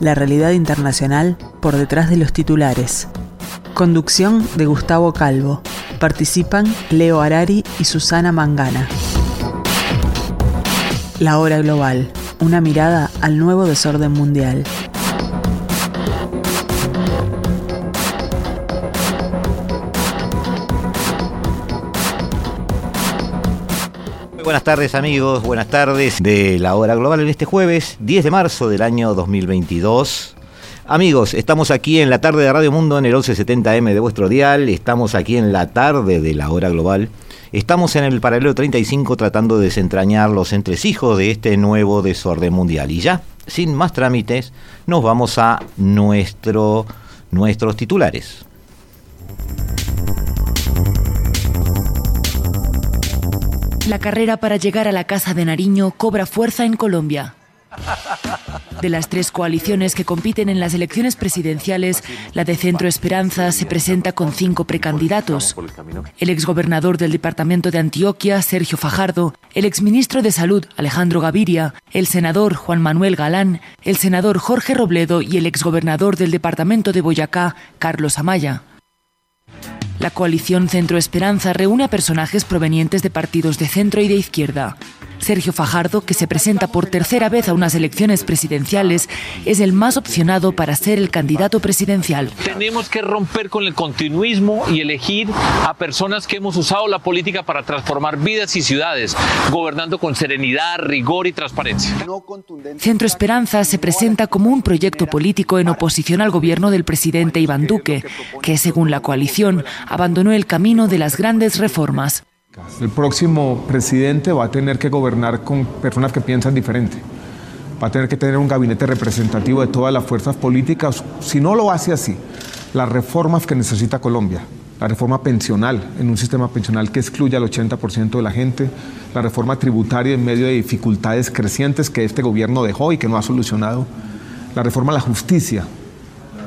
la realidad internacional por detrás de los titulares. Conducción de Gustavo Calvo. Participan Leo Arari y Susana Mangana. La hora global. Una mirada al nuevo desorden mundial. Buenas tardes amigos, buenas tardes de la hora global en este jueves 10 de marzo del año 2022. Amigos, estamos aquí en la tarde de Radio Mundo en el 1170M de vuestro dial, estamos aquí en la tarde de la hora global, estamos en el paralelo 35 tratando de desentrañar los entresijos de este nuevo desorden mundial. Y ya, sin más trámites, nos vamos a nuestro, nuestros titulares. La carrera para llegar a la Casa de Nariño cobra fuerza en Colombia. De las tres coaliciones que compiten en las elecciones presidenciales, la de Centro Esperanza se presenta con cinco precandidatos. El exgobernador del departamento de Antioquia, Sergio Fajardo, el exministro de Salud, Alejandro Gaviria, el senador Juan Manuel Galán, el senador Jorge Robledo y el exgobernador del departamento de Boyacá, Carlos Amaya. La coalición Centro Esperanza reúne a personajes provenientes de partidos de centro y de izquierda. Sergio Fajardo, que se presenta por tercera vez a unas elecciones presidenciales, es el más opcionado para ser el candidato presidencial. Tenemos que romper con el continuismo y elegir a personas que hemos usado la política para transformar vidas y ciudades, gobernando con serenidad, rigor y transparencia. Centro Esperanza se presenta como un proyecto político en oposición al gobierno del presidente Iván Duque, que según la coalición abandonó el camino de las grandes reformas. El próximo presidente va a tener que gobernar con personas que piensan diferente. Va a tener que tener un gabinete representativo de todas las fuerzas políticas. Si no lo hace así, las reformas que necesita Colombia, la reforma pensional, en un sistema pensional que excluya al 80% de la gente, la reforma tributaria en medio de dificultades crecientes que este gobierno dejó y que no ha solucionado, la reforma a la justicia,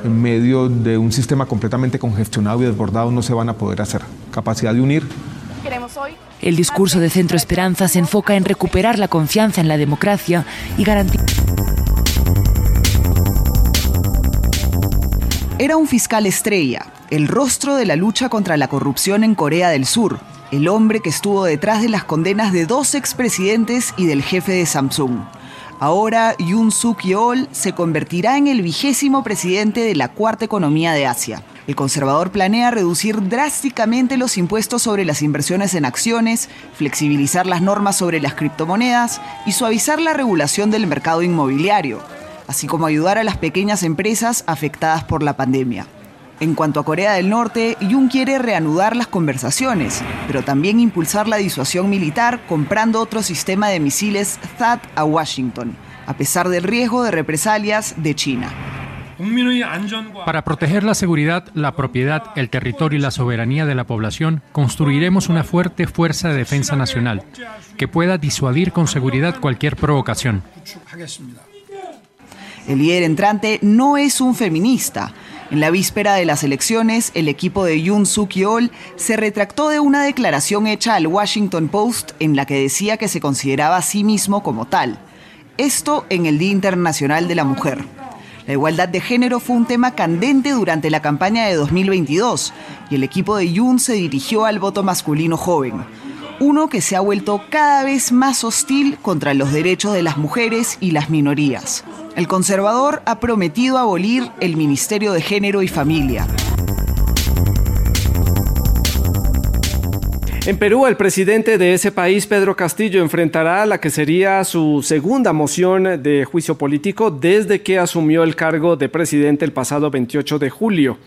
en medio de un sistema completamente congestionado y desbordado, no se van a poder hacer. Capacidad de unir el discurso de Centro Esperanza se enfoca en recuperar la confianza en la democracia y garantizar. Era un fiscal estrella, el rostro de la lucha contra la corrupción en Corea del Sur, el hombre que estuvo detrás de las condenas de dos expresidentes y del jefe de Samsung. Ahora Yoon Suk Yeol se convertirá en el vigésimo presidente de la cuarta economía de Asia. El conservador planea reducir drásticamente los impuestos sobre las inversiones en acciones, flexibilizar las normas sobre las criptomonedas y suavizar la regulación del mercado inmobiliario, así como ayudar a las pequeñas empresas afectadas por la pandemia. En cuanto a Corea del Norte, Jun quiere reanudar las conversaciones, pero también impulsar la disuasión militar comprando otro sistema de misiles THAAD a Washington, a pesar del riesgo de represalias de China. Para proteger la seguridad, la propiedad, el territorio y la soberanía de la población, construiremos una fuerte fuerza de defensa nacional que pueda disuadir con seguridad cualquier provocación. El líder entrante no es un feminista. En la víspera de las elecciones, el equipo de Yoon Suk Yeol se retractó de una declaración hecha al Washington Post en la que decía que se consideraba a sí mismo como tal. Esto en el Día Internacional de la Mujer. La igualdad de género fue un tema candente durante la campaña de 2022 y el equipo de Yoon se dirigió al voto masculino joven, uno que se ha vuelto cada vez más hostil contra los derechos de las mujeres y las minorías. El conservador ha prometido abolir el Ministerio de Género y Familia. En Perú, el presidente de ese país, Pedro Castillo, enfrentará la que sería su segunda moción de juicio político desde que asumió el cargo de presidente el pasado 28 de julio.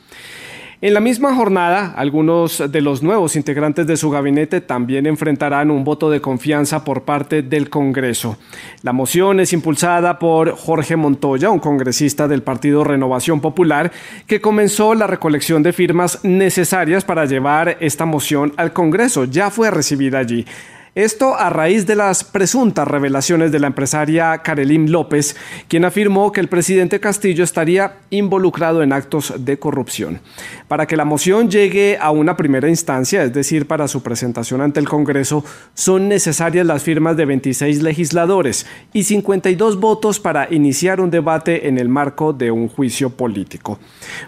En la misma jornada, algunos de los nuevos integrantes de su gabinete también enfrentarán un voto de confianza por parte del Congreso. La moción es impulsada por Jorge Montoya, un congresista del Partido Renovación Popular, que comenzó la recolección de firmas necesarias para llevar esta moción al Congreso. Ya fue recibida allí. Esto a raíz de las presuntas revelaciones de la empresaria Karelim López, quien afirmó que el presidente Castillo estaría involucrado en actos de corrupción. Para que la moción llegue a una primera instancia, es decir, para su presentación ante el Congreso, son necesarias las firmas de 26 legisladores y 52 votos para iniciar un debate en el marco de un juicio político.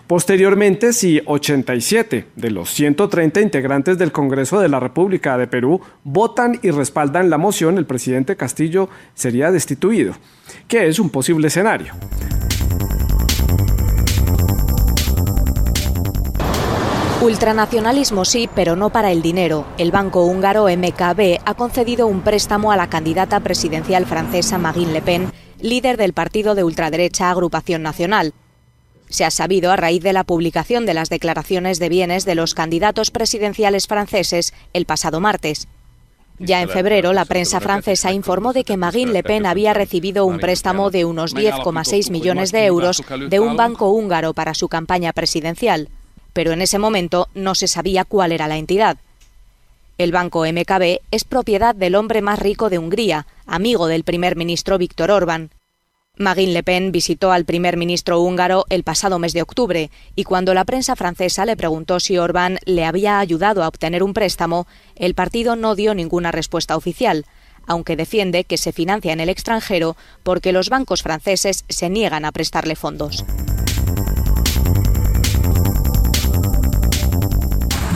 Posteriormente, si 87 de los 130 integrantes del Congreso de la República de Perú votan y respaldan la moción, el presidente Castillo sería destituido, que es un posible escenario. Ultranacionalismo sí, pero no para el dinero. El banco húngaro MKB ha concedido un préstamo a la candidata presidencial francesa Marine Le Pen, líder del partido de ultraderecha Agrupación Nacional. Se ha sabido a raíz de la publicación de las declaraciones de bienes de los candidatos presidenciales franceses el pasado martes. Ya en febrero, la prensa francesa informó de que Marine Le Pen había recibido un préstamo de unos 10,6 millones de euros de un banco húngaro para su campaña presidencial, pero en ese momento no se sabía cuál era la entidad. El banco MKB es propiedad del hombre más rico de Hungría, amigo del primer ministro Víctor Orbán. Marine Le Pen visitó al primer ministro húngaro el pasado mes de octubre y cuando la prensa francesa le preguntó si Orbán le había ayudado a obtener un préstamo, el partido no dio ninguna respuesta oficial, aunque defiende que se financia en el extranjero porque los bancos franceses se niegan a prestarle fondos.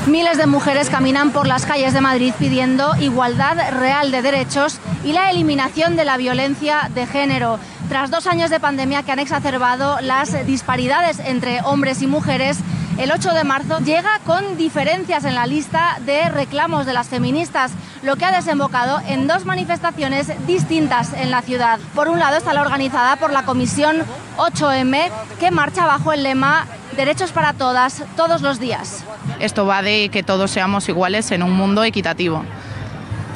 Miles de mujeres caminan por las calles de Madrid pidiendo igualdad real de derechos y la eliminación de la violencia de género. Tras dos años de pandemia que han exacerbado las disparidades entre hombres y mujeres, el 8 de marzo llega con diferencias en la lista de reclamos de las feministas, lo que ha desembocado en dos manifestaciones distintas en la ciudad. Por un lado está la organizada por la Comisión 8M, que marcha bajo el lema Derechos para todas, todos los días. Esto va de que todos seamos iguales en un mundo equitativo.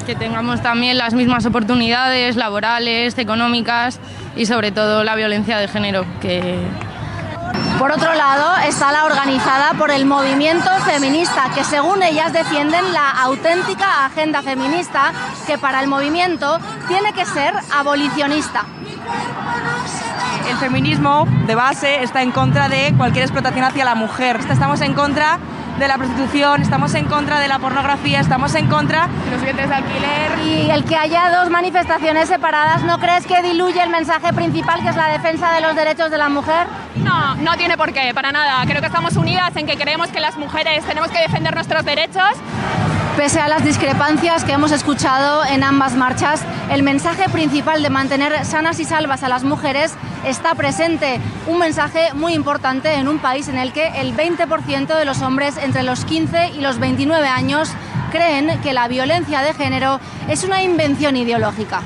Que tengamos también las mismas oportunidades laborales, económicas y sobre todo la violencia de género, que por otro lado, está la organizada por el movimiento feminista, que según ellas defienden la auténtica agenda feminista, que para el movimiento tiene que ser abolicionista. El feminismo de base está en contra de cualquier explotación hacia la mujer. Estamos en contra de la prostitución, estamos en contra de la pornografía, estamos en contra de los bienes de alquiler. Y el que haya dos manifestaciones separadas, ¿no crees que diluye el mensaje principal que es la defensa de los derechos de la mujer? No, no tiene por qué, para nada. Creo que estamos unidas en que creemos que las mujeres tenemos que defender nuestros derechos. Pese a las discrepancias que hemos escuchado en ambas marchas, el mensaje principal de mantener sanas y salvas a las mujeres está presente. Un mensaje muy importante en un país en el que el 20% de los hombres entre los 15 y los 29 años creen que la violencia de género es una invención ideológica.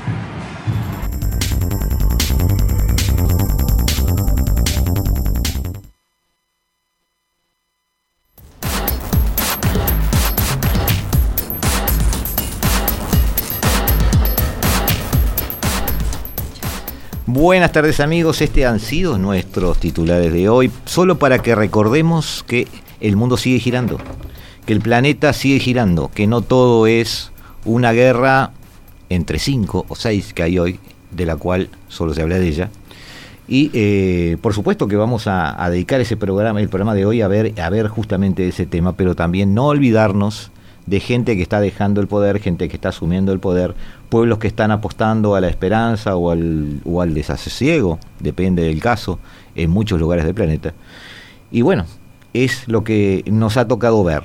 Buenas tardes amigos, este han sido nuestros titulares de hoy, solo para que recordemos que el mundo sigue girando, que el planeta sigue girando, que no todo es una guerra entre cinco o seis que hay hoy, de la cual solo se habla de ella. Y eh, por supuesto que vamos a, dedicar ese programa, el programa de hoy a ver, a ver justamente ese tema, pero también no olvidarnos de gente que está dejando el poder, gente que está asumiendo el poder, pueblos que están apostando a la esperanza o al, o al desasosiego, depende del caso, en muchos lugares del planeta. Y bueno, es lo que nos ha tocado ver.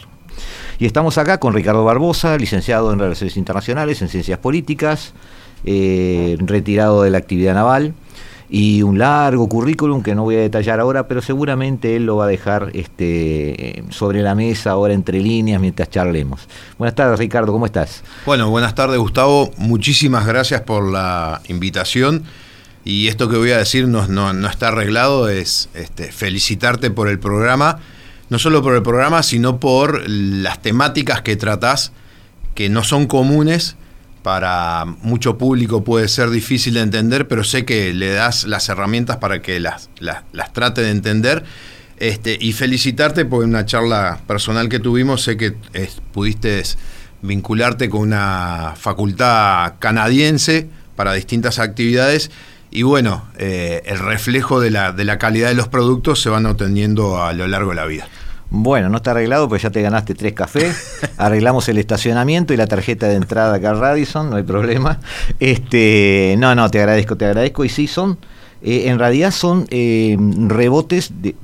Y estamos acá con Ricardo Barbosa, licenciado en Relaciones Internacionales, en Ciencias Políticas, eh, retirado de la actividad naval y un largo currículum que no voy a detallar ahora, pero seguramente él lo va a dejar este, sobre la mesa ahora entre líneas mientras charlemos. Buenas tardes Ricardo, ¿cómo estás? Bueno, buenas tardes Gustavo, muchísimas gracias por la invitación y esto que voy a decir no, no, está arreglado, es este, felicitarte por el programa no solo por el programa, sino por las temáticas que tratás, que no son comunes. Para mucho público puede ser difícil de entender, pero sé que le das las herramientas para que las, las, trate de entender. Este, y felicitarte por una charla personal que tuvimos. Sé que pudiste vincularte con una facultad canadiense para distintas actividades y bueno, eh, el reflejo de la, de la calidad de los productos se van obteniendo a lo largo de la vida. Bueno, no está arreglado, pues ya te ganaste tres cafés. Arreglamos el estacionamiento y la tarjeta de entrada acá a Radisson, no hay problema. Este, no, no, te agradezco, te agradezco. Y sí, son, eh, en realidad son eh, rebotes, de,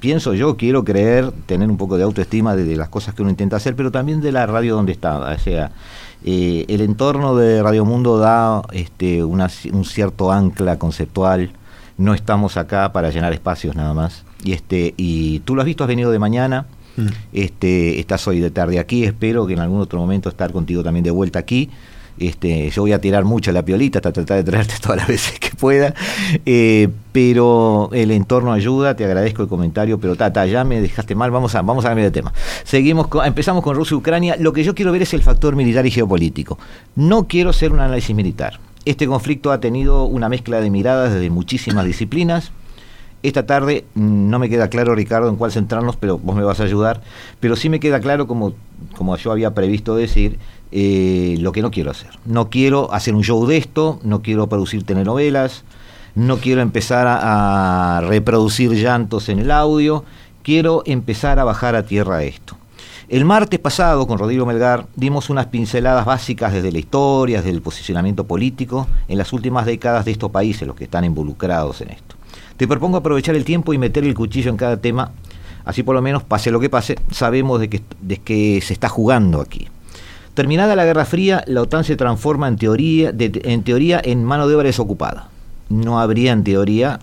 pienso yo, quiero creer, tener un poco de autoestima de, de, las cosas que uno intenta hacer, pero también de la radio donde estaba. O sea, eh, el entorno de Radio Mundo da este, una, un cierto ancla conceptual. No estamos acá para llenar espacios nada más. Y, este, y tú lo has visto, has venido de mañana. Mm. Este, estás hoy de tarde aquí. Espero que en algún otro momento estar contigo también de vuelta aquí. Este, yo voy a tirar mucho la piolita hasta tratar de traerte todas las veces que pueda, eh, pero el entorno ayuda, te agradezco el comentario, pero tata, ya me dejaste mal, vamos a, vamos a cambiar de tema. Seguimos empezamos con Rusia y Ucrania, lo que yo quiero ver es el factor militar y geopolítico. No quiero ser un análisis militar. Este conflicto ha tenido una mezcla de miradas desde muchísimas disciplinas, esta tarde no me queda claro, Ricardo, en cuál centrarnos, pero vos me vas a ayudar. Pero sí me queda claro, como, como yo había previsto decir, eh, lo que no quiero hacer. No quiero hacer un show de esto, no quiero producir telenovelas, no quiero empezar a, reproducir llantos en el audio, quiero empezar a bajar a tierra esto. El martes pasado, con Rodrigo Melgar, dimos unas pinceladas básicas desde la historia, desde el posicionamiento político en las últimas décadas de estos países, los que están involucrados en esto. Te propongo aprovechar el tiempo y meter el cuchillo en cada tema, así por lo menos, pase lo que pase, sabemos de de qué se está jugando aquí. Terminada la Guerra Fría, la OTAN se transforma en teoría, en teoría en mano de obra desocupada. No habría en teoría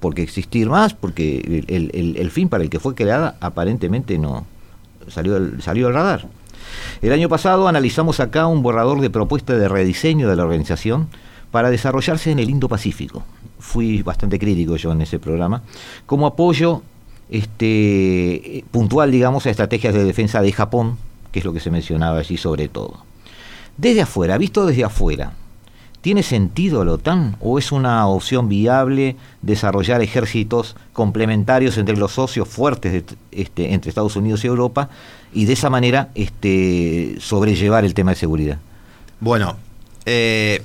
por qué existir más, porque el, fin para el que fue creada aparentemente no salió, salió del radar. El año pasado analizamos acá un borrador de propuesta de rediseño de la organización para desarrollarse en el Indo-Pacífico. Fui bastante crítico yo en ese programa, como apoyo este, puntual, digamos, a estrategias de defensa de Japón, que es lo que se mencionaba allí sobre todo. Desde afuera, visto desde afuera, ¿tiene sentido la OTAN o es una opción viable desarrollar ejércitos complementarios entre los socios fuertes este, entre Estados Unidos y Europa y de esa manera este, sobrellevar el tema de seguridad? Bueno, eh,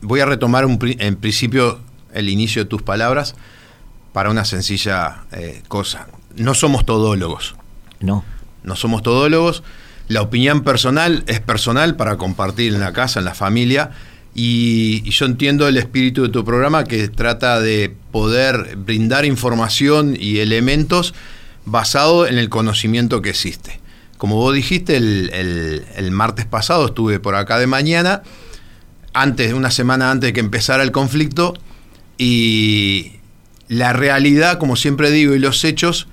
voy a retomar en principio el inicio de tus palabras para una sencilla eh, cosa. No somos todólogos. No. No somos todólogos la opinión personal es personal para compartir en la casa, en la familia. Y, yo entiendo el espíritu de tu programa que trata de poder brindar información y elementos basado en el conocimiento que existe. Como vos dijiste, el, martes pasado estuve por acá de mañana, antes, una semana antes de que empezara el conflicto, y la realidad, como siempre digo, y los hechos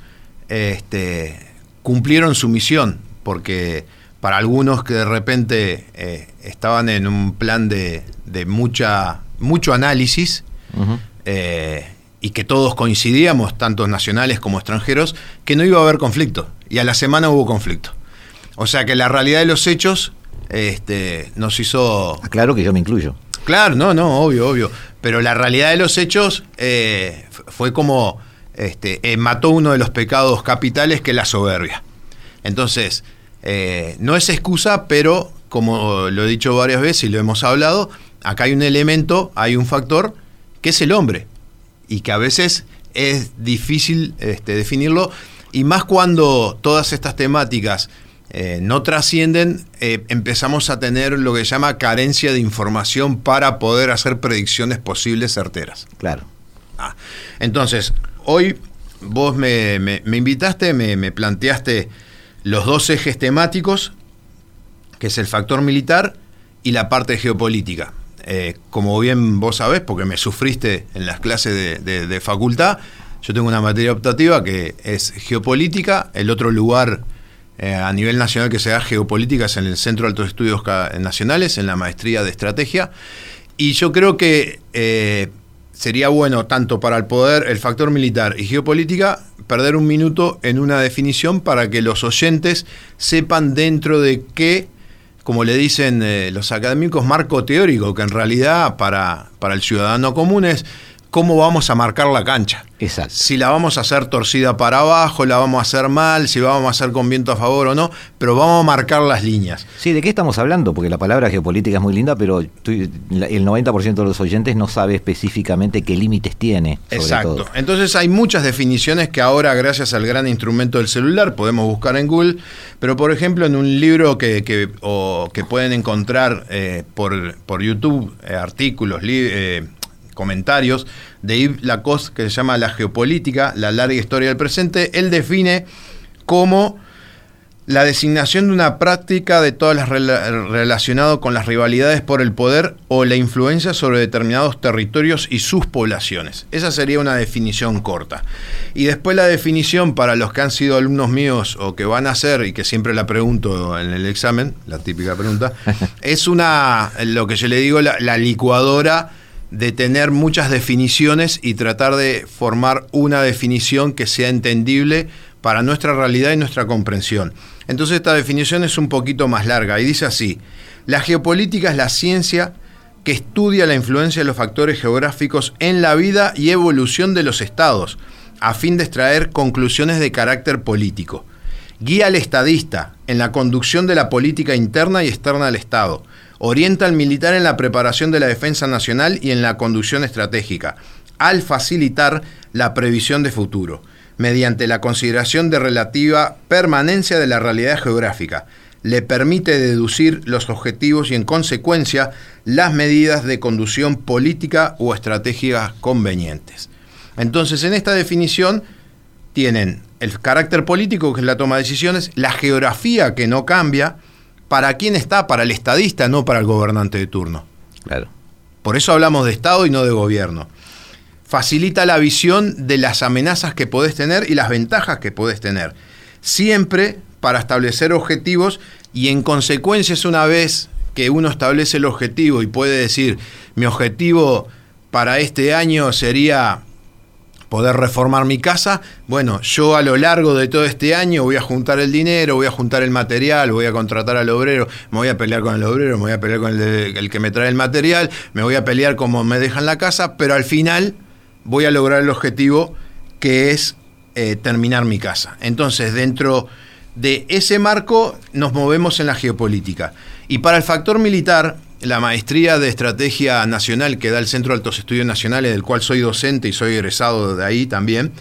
este, cumplieron su misión porque para algunos que de repente eh, estaban en un plan de, mucha, mucho análisis eh, y que todos coincidíamos, tanto nacionales como extranjeros, que no iba a haber conflicto. Y a la semana hubo conflicto. O sea que la realidad de los hechos este, nos hizo... Claro que yo me incluyo. Claro, no, no, obvio, obvio. Pero la realidad de los hechos eh, fue como este, mató uno de los pecados capitales que es la soberbia. Entonces, eh, no es excusa, pero como lo he dicho varias veces y lo hemos hablado, acá hay un elemento, hay un factor que es el hombre y que a veces es difícil este, definirlo y más cuando todas estas temáticas eh, no trascienden, eh, empezamos a tener lo que se llama carencia de información para poder hacer predicciones posibles certeras. Claro. Ah, entonces, hoy vos me, invitaste, me planteaste los dos ejes temáticos, que es el factor militar y la parte geopolítica. Eh, como bien vos sabés, porque me sufriste en las clases de, facultad, yo tengo una materia optativa que es geopolítica, el otro lugar eh, a nivel nacional que se da geopolítica es en el Centro de Altos Estudios Nacionales, en la maestría de estrategia, y yo creo que eh, sería bueno tanto para el poder, el factor militar y geopolítica, perder un minuto en una definición para que los oyentes sepan dentro de qué, como le dicen eh, los académicos, marco teórico, que en realidad para, para el ciudadano común es cómo vamos a marcar la cancha. Exacto. Si la vamos a hacer torcida para abajo, la vamos a hacer mal, si vamos a hacer con viento a favor o no, pero vamos a marcar las líneas. Sí, ¿de qué estamos hablando? Porque la palabra geopolítica es muy linda, pero el 90% de los oyentes no sabe específicamente qué límites tiene. sobre Exacto. todo. Entonces hay muchas definiciones que ahora, gracias al gran instrumento del celular, podemos buscar en Google. Pero, por ejemplo, en un libro que, que- o que pueden encontrar eh, por, por YouTube, eh, artículos, eh, comentarios de Yves Lacoste, que se llama La geopolítica, la larga historia del presente, él define como la designación de una práctica de todas las rela- relacionado con las rivalidades por el poder o la influencia sobre determinados territorios y sus poblaciones. Esa sería una definición corta. Y después la definición para los que han sido alumnos míos o que van a ser, y que siempre la pregunto en el examen, la típica pregunta, es una, lo que yo le digo, la, la licuadora de tener muchas definiciones y tratar de formar una definición que sea entendible para nuestra realidad y nuestra comprensión. Entonces esta definición es un poquito más larga y dice así, la geopolítica es la ciencia que estudia la influencia de los factores geográficos en la vida y evolución de los estados, a fin de extraer conclusiones de carácter político. Guía al estadista en la conducción de la política interna y externa del Estado. Orienta al militar en la preparación de la defensa nacional y en la conducción estratégica, al facilitar la previsión de futuro, mediante la consideración de relativa permanencia de la realidad geográfica. Le permite deducir los objetivos y, en consecuencia, las medidas de conducción política o estratégicas convenientes. Entonces, en esta definición tienen el carácter político, que es la toma de decisiones, la geografía, que no cambia, para quién está, para el estadista, no para el gobernante de turno. Claro. Por eso hablamos de Estado y no de gobierno. Facilita la visión de las amenazas que podés tener y las ventajas que podés tener. Siempre para establecer objetivos y en consecuencia es una vez que uno establece el objetivo y puede decir, mi objetivo para este año sería poder reformar mi casa, bueno, yo a lo largo de todo este año voy a juntar el dinero, voy a juntar el material, voy a contratar al obrero, me voy a pelear con el obrero, me voy a pelear con el, que me trae el material, me voy a pelear como me dejan la casa, pero al final voy a lograr el objetivo que es eh, terminar mi casa. Entonces, dentro de ese marco nos movemos en la geopolítica. Y para el factor militar, la maestría de estrategia nacional que da el Centro de Altos Estudios Nacionales, del cual soy docente y soy egresado de ahí también,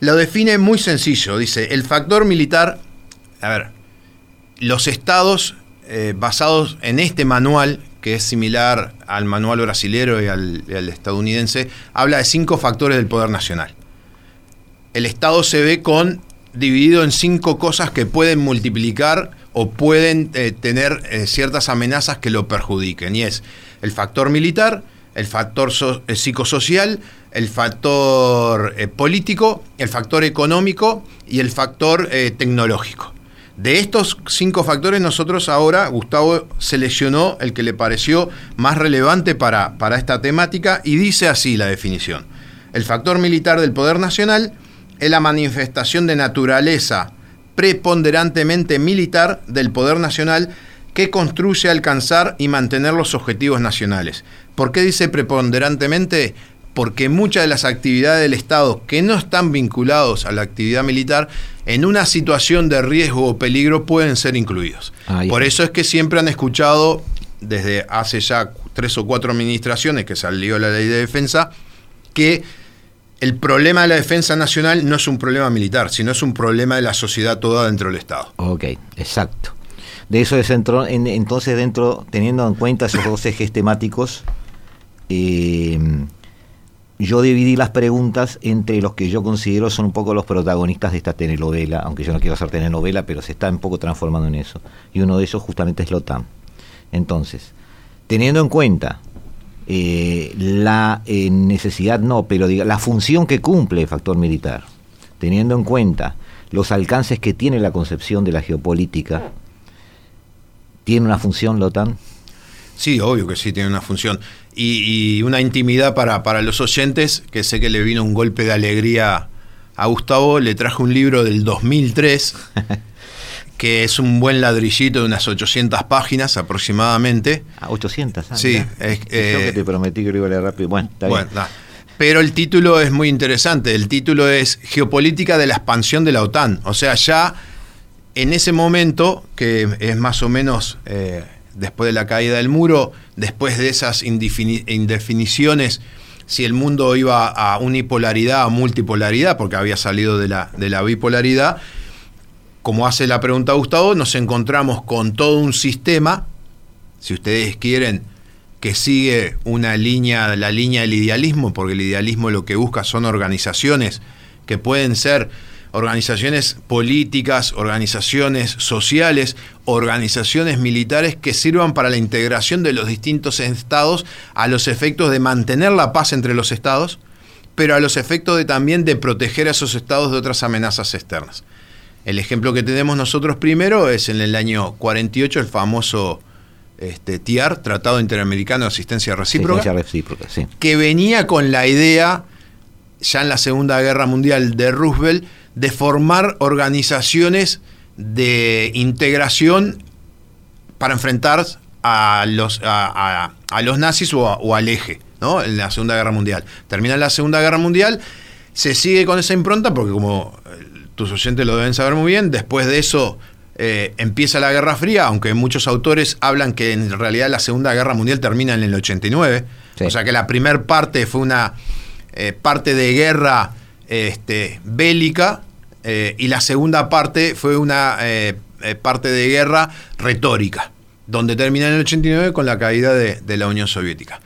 lo define muy sencillo. Dice, el factor militar, a ver, los estados eh, basados en este manual, que es similar al manual brasilero y al, y al estadounidense, habla de cinco factores del poder nacional. El estado se ve con dividido en cinco cosas que pueden multiplicar o pueden eh, tener eh, ciertas amenazas que lo perjudiquen. Y es el factor militar, el factor eh, psicosocial, el factor político, el factor económico y el factor tecnológico. De estos cinco factores, nosotros ahora, Gustavo seleccionó el que le pareció más relevante para, para esta temática y dice así la definición. El factor militar del poder nacional es la manifestación de naturaleza preponderantemente militar del poder nacional que construye alcanzar y mantener los objetivos nacionales. ¿Por qué dice preponderantemente? Porque muchas de las actividades del Estado que no están vinculados a la actividad militar, en una situación de riesgo o peligro pueden ser incluidos. Ahí Por eso es que siempre han escuchado, desde hace ya tres o cuatro administraciones que salió la ley de defensa, que el problema de la defensa nacional no es un problema militar, sino es un problema de la sociedad toda dentro del Estado. Ok, exacto. De eso es dentro, en- entonces dentro, teniendo en cuenta esos dos ejes temáticos, eh, yo dividí las preguntas entre los que yo considero son un poco los protagonistas de esta telenovela, aunque yo no quiero hacer telenovela, pero se está un poco transformando en eso. Y uno de ellos justamente es la OTAN. Entonces, teniendo en cuenta eh, la eh, necesidad, no, pero diga, la función que cumple el factor militar, teniendo en cuenta los alcances que tiene la concepción de la geopolítica, ¿tiene una función la OTAN? Sí, obvio que sí tiene una función. y, una intimidad para, para los oyentes, que sé que le vino un golpe de alegría a Gustavo, le traje un libro del 2003, que es un buen ladrillito de unas 800 páginas aproximadamente. Ah, 800, ah, Sí. Es, Yo que te prometí que lo iba a leer rápido. Bueno, está bien. Pero el título es muy interesante. El título es Geopolítica de la expansión de la OTAN. O sea, ya en ese momento, que es más o menos eh, después de la caída del muro, después de esas indefiniciones, si el mundo iba a unipolaridad o multipolaridad, porque había salido de la, de la bipolaridad, como hace la pregunta Gustavo, nos encontramos con todo un sistema, si ustedes quieren, que sigue una línea, la línea del idealismo, porque el idealismo lo que busca son organizaciones que pueden ser organizaciones políticas, organizaciones sociales, organizaciones militares que sirvan para la integración de los distintos estados a los efectos de mantener la paz entre los estados, pero a los efectos de también de proteger a esos estados de otras amenazas externas. El ejemplo que tenemos nosotros primero es en el año 48 el famoso este, TIAR, Tratado Interamericano de Asistencia Recíproca, Asistencia recíproca sí. que venía con la idea, ya en la Segunda Guerra Mundial de Roosevelt, de formar organizaciones de integración para enfrentar a los, a, los nazis o, al eje, ¿no? En la Segunda Guerra Mundial. Termina la Segunda Guerra Mundial, se sigue con esa impronta, porque como tus oyentes lo deben saber muy bien, después de eso eh, empieza la Guerra Fría, aunque muchos autores hablan que en realidad la Segunda Guerra Mundial termina en el 89. O sea que la primera parte fue una eh, parte de guerra este, bélica eh, y la segunda parte fue una parte de guerra retórica, donde termina en el 89 con la caída de, la Unión Soviética.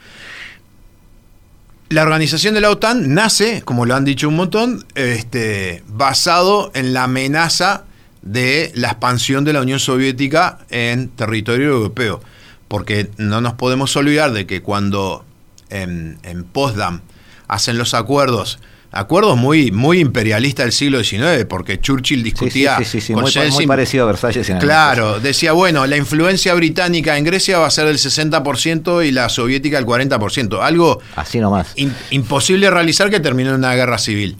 La organización de la OTAN nace, como lo han dicho un montón, este, basado en la amenaza de la expansión de la Unión Soviética en territorio europeo. Porque no nos podemos olvidar de que cuando en, en Potsdam hacen los acuerdos acuerdos muy, muy imperialistas del siglo XIX, porque Churchill discutía con muy, parecido a Versalles. En claro, decía, bueno, la influencia británica en Grecia va a ser del 60% y la soviética del 40%. Algo Así nomás. imposible realizar que terminó en una guerra civil.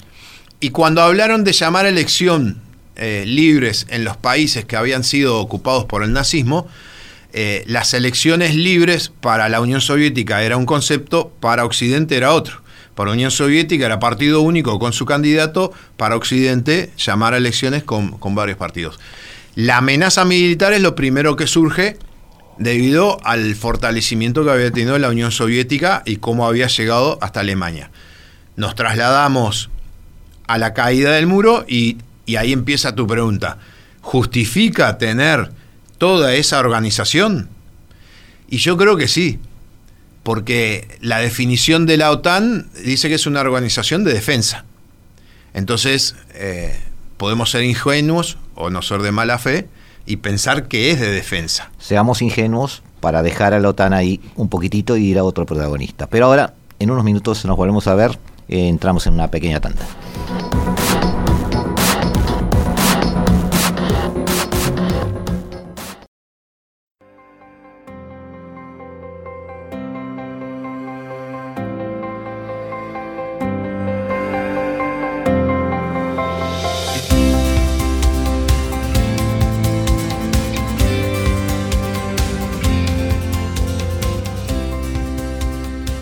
Y cuando hablaron de llamar elección eh, libres en los países que habían sido ocupados por el nazismo, eh, las elecciones libres para la Unión Soviética era un concepto, para Occidente era otro. Para Unión Soviética era partido único con su candidato, para Occidente llamar a elecciones con, varios partidos. La amenaza militar es lo primero que surge debido al fortalecimiento que había tenido la Unión Soviética y cómo había llegado hasta Alemania. Nos trasladamos a la caída del muro y, y ahí empieza tu pregunta. ¿Justifica tener toda esa organización? Y yo creo que sí porque la definición de la OTAN dice que es una organización de defensa. Entonces, eh, podemos ser ingenuos o no ser de mala fe y pensar que es de defensa. Seamos ingenuos para dejar a la OTAN ahí un poquitito y ir a otro protagonista. Pero ahora, en unos minutos nos volvemos a ver, eh, entramos en una pequeña tanda.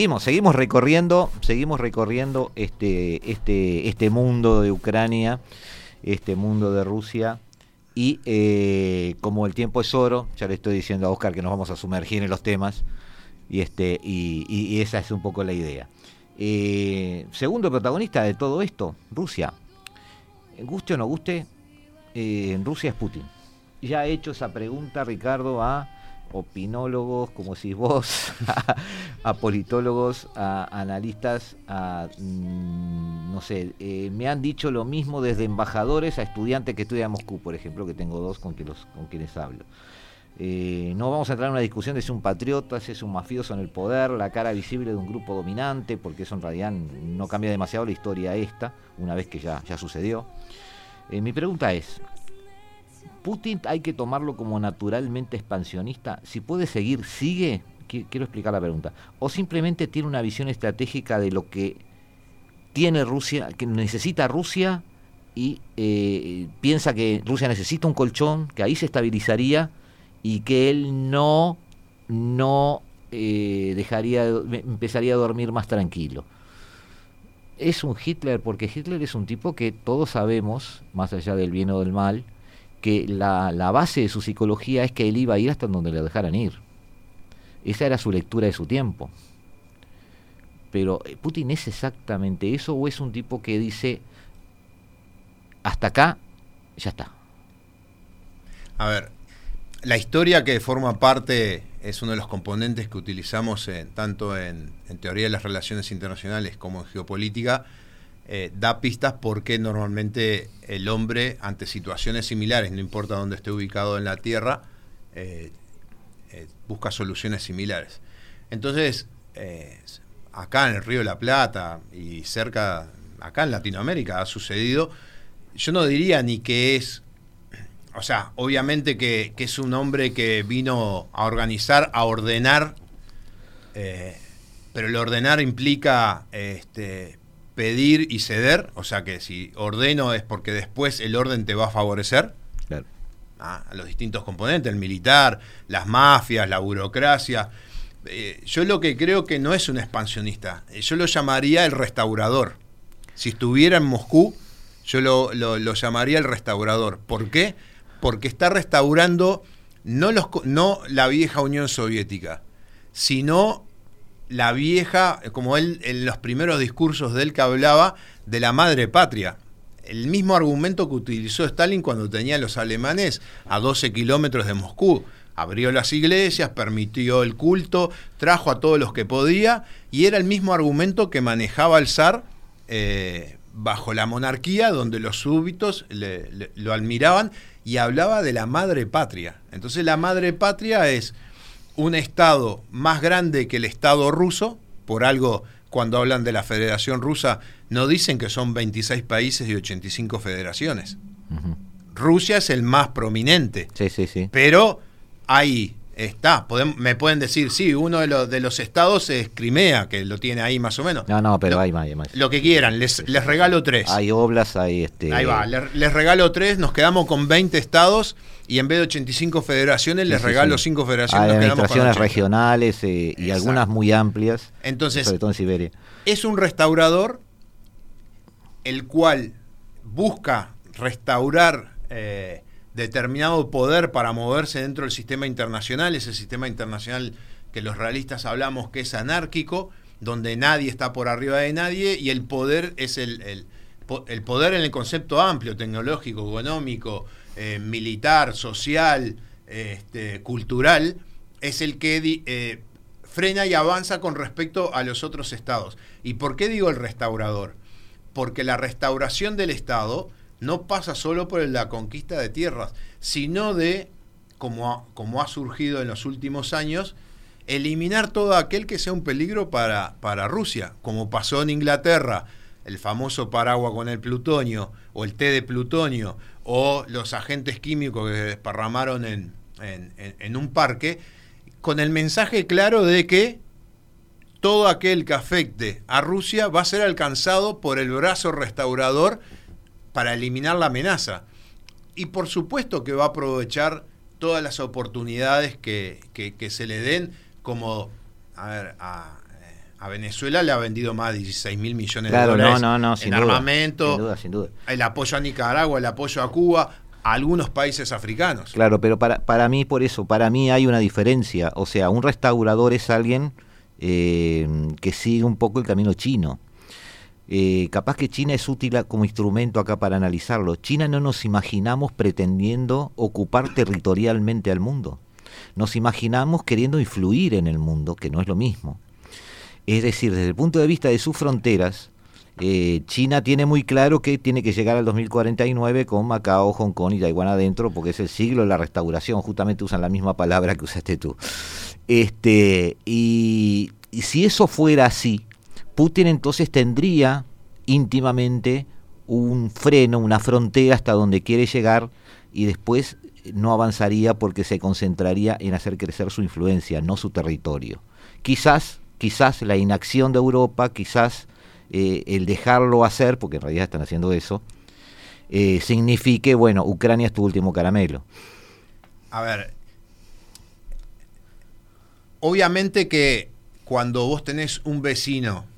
Seguimos, recorriendo, seguimos recorriendo este, este, este mundo de Ucrania, este mundo de Rusia. Y eh, como el tiempo es oro, ya le estoy diciendo a Oscar que nos vamos a sumergir en los temas. Y, este, y, esa es un poco la idea. Eh, segundo protagonista de todo esto, Rusia. Guste o no guste, eh, Rusia es Putin. Ya ha hecho esa pregunta, Ricardo, a opinólogos, como decís vos, a, politólogos, a analistas, a, mm, no sé, eh, me han dicho lo mismo desde embajadores a estudiantes que estudian en Moscú, por ejemplo, que tengo dos con, quienes hablo. Eh, no vamos a entrar en una discusión de si un patriota, si es un mafioso en el poder, la cara visible de un grupo dominante, porque eso en realidad no cambia demasiado la historia esta, una vez que ya, ya sucedió. Eh, mi pregunta es, ¿Putin hay que tomarlo como naturalmente expansionista? Si puede seguir, sigue, quiero explicar la pregunta, o simplemente tiene una visión estratégica de lo que tiene Rusia, que necesita Rusia y eh, piensa que Rusia necesita un colchón, que ahí se estabilizaría y que él no, no eh, dejaría, empezaría a dormir más tranquilo. Es un Hitler, porque Hitler es un tipo que todos sabemos, más allá del bien o del mal, que la, la base de su psicología es que él iba a ir hasta donde le dejaran ir. Esa era su lectura de su tiempo. Pero eh, Putin es exactamente eso o es un tipo que dice, hasta acá, ya está. A ver, la historia que forma parte es uno de los componentes que utilizamos en, tanto en, teoría de las relaciones internacionales como en geopolítica, eh, da pistas porque normalmente el hombre ante situaciones similares, no importa dónde esté ubicado en la Tierra, eh, eh, busca soluciones similares. Entonces, acá en el Río de la Plata y cerca, acá en Latinoamérica ha sucedido, yo no diría ni que es o sea, obviamente que, es un hombre que vino a organizar, a ordenar, pero el ordenar implica este, pedir y ceder, o sea que si ordeno es porque después el orden te va a favorecer. Ah, a los distintos componentes, el militar, las mafias, la burocracia. Eh, yo lo que creo que no es un expansionista, eh, yo lo llamaría el restaurador. Si estuviera en Moscú, yo lo, lo llamaría el restaurador. ¿Por qué? porque está restaurando no, los, no la vieja Unión Soviética, sino la vieja, como él en los primeros discursos de él que hablaba, de la madre patria. El mismo argumento que utilizó Stalin cuando tenía a los alemanes a 12 kilómetros de Moscú. Abrió las iglesias, permitió el culto, trajo a todos los que podía y era el mismo argumento que manejaba el zar eh, bajo la monarquía, donde los súbitos lo admiraban y hablaba de la madre patria. Entonces la madre patria es un Estado más grande que el Estado ruso, por algo cuando hablan de la Federación Rusa no dicen que son 26 países y 85 federaciones. Rusia es el más prominente. Sí, sí, sí. Pero hay Está, me pueden decir, sí, uno de los, de los estados es Crimea, que lo tiene ahí más o menos. No, no, pero hay más, hay más. Lo que quieran, les, les regalo tres. Hay oblas, hay este... Ahí va, les, regalo tres, nos quedamos con 20 estados y en vez de 85 federaciones les regalo cinco federaciones. Hay administraciones regionales eh, y algunas muy amplias, Entonces, sobre todo en Siberia. Es un restaurador el cual busca restaurar... Eh, determinado poder para moverse dentro del sistema internacional, ese sistema internacional que los realistas hablamos que es anárquico, donde nadie está por arriba de nadie y el poder es el, el, poder en el concepto amplio, tecnológico, económico, eh, militar, social, este, cultural, es el que eh, frena y avanza con respecto a los otros estados. ¿Y por qué digo el restaurador? Porque la restauración del Estado no pasa solo por la conquista de tierras, sino de, como ha, ha surgido en los últimos años, eliminar todo aquel que sea un peligro para, para Rusia, como pasó en Inglaterra, el famoso paraguas con el plutonio, o el té de plutonio, o los agentes químicos que se desparramaron en, en un parque, con el mensaje claro de que todo aquel que afecte a Rusia va a ser alcanzado por el brazo restaurador para eliminar la amenaza. Y por supuesto que va a aprovechar todas las oportunidades que, se le den, como, a ver, a, Venezuela le ha vendido más de 16 mil millones de dólares en armamento, el apoyo a Nicaragua, el apoyo a Cuba, a algunos países africanos. Claro, pero para, para mí, por eso, para mí hay una diferencia. O sea, un restaurador es alguien eh, que sigue un poco el camino chino. Eh, capaz que China es útil como instrumento acá para analizarlo. China no nos imaginamos pretendiendo ocupar territorialmente al mundo. nos imaginamos queriendo influir en el mundo, que no es lo mismo. Es decir, desde el punto de vista de sus fronteras, eh, China tiene muy claro que tiene que llegar al 2049 con Macao, Hong Kong y Taiwán adentro, porque es el siglo de la restauración, justamente usan la misma palabra que usaste tú. Este, y, y si eso fuera así, Putin entonces tendría íntimamente un freno, una frontera hasta donde quiere llegar y después no avanzaría porque se concentraría en hacer crecer su influencia, no su territorio. Quizás, quizás la inacción de Europa, quizás eh, el dejarlo hacer, porque en realidad están haciendo eso, eh, signifique, bueno, Ucrania es tu último caramelo. A ver, obviamente que cuando vos tenés un vecino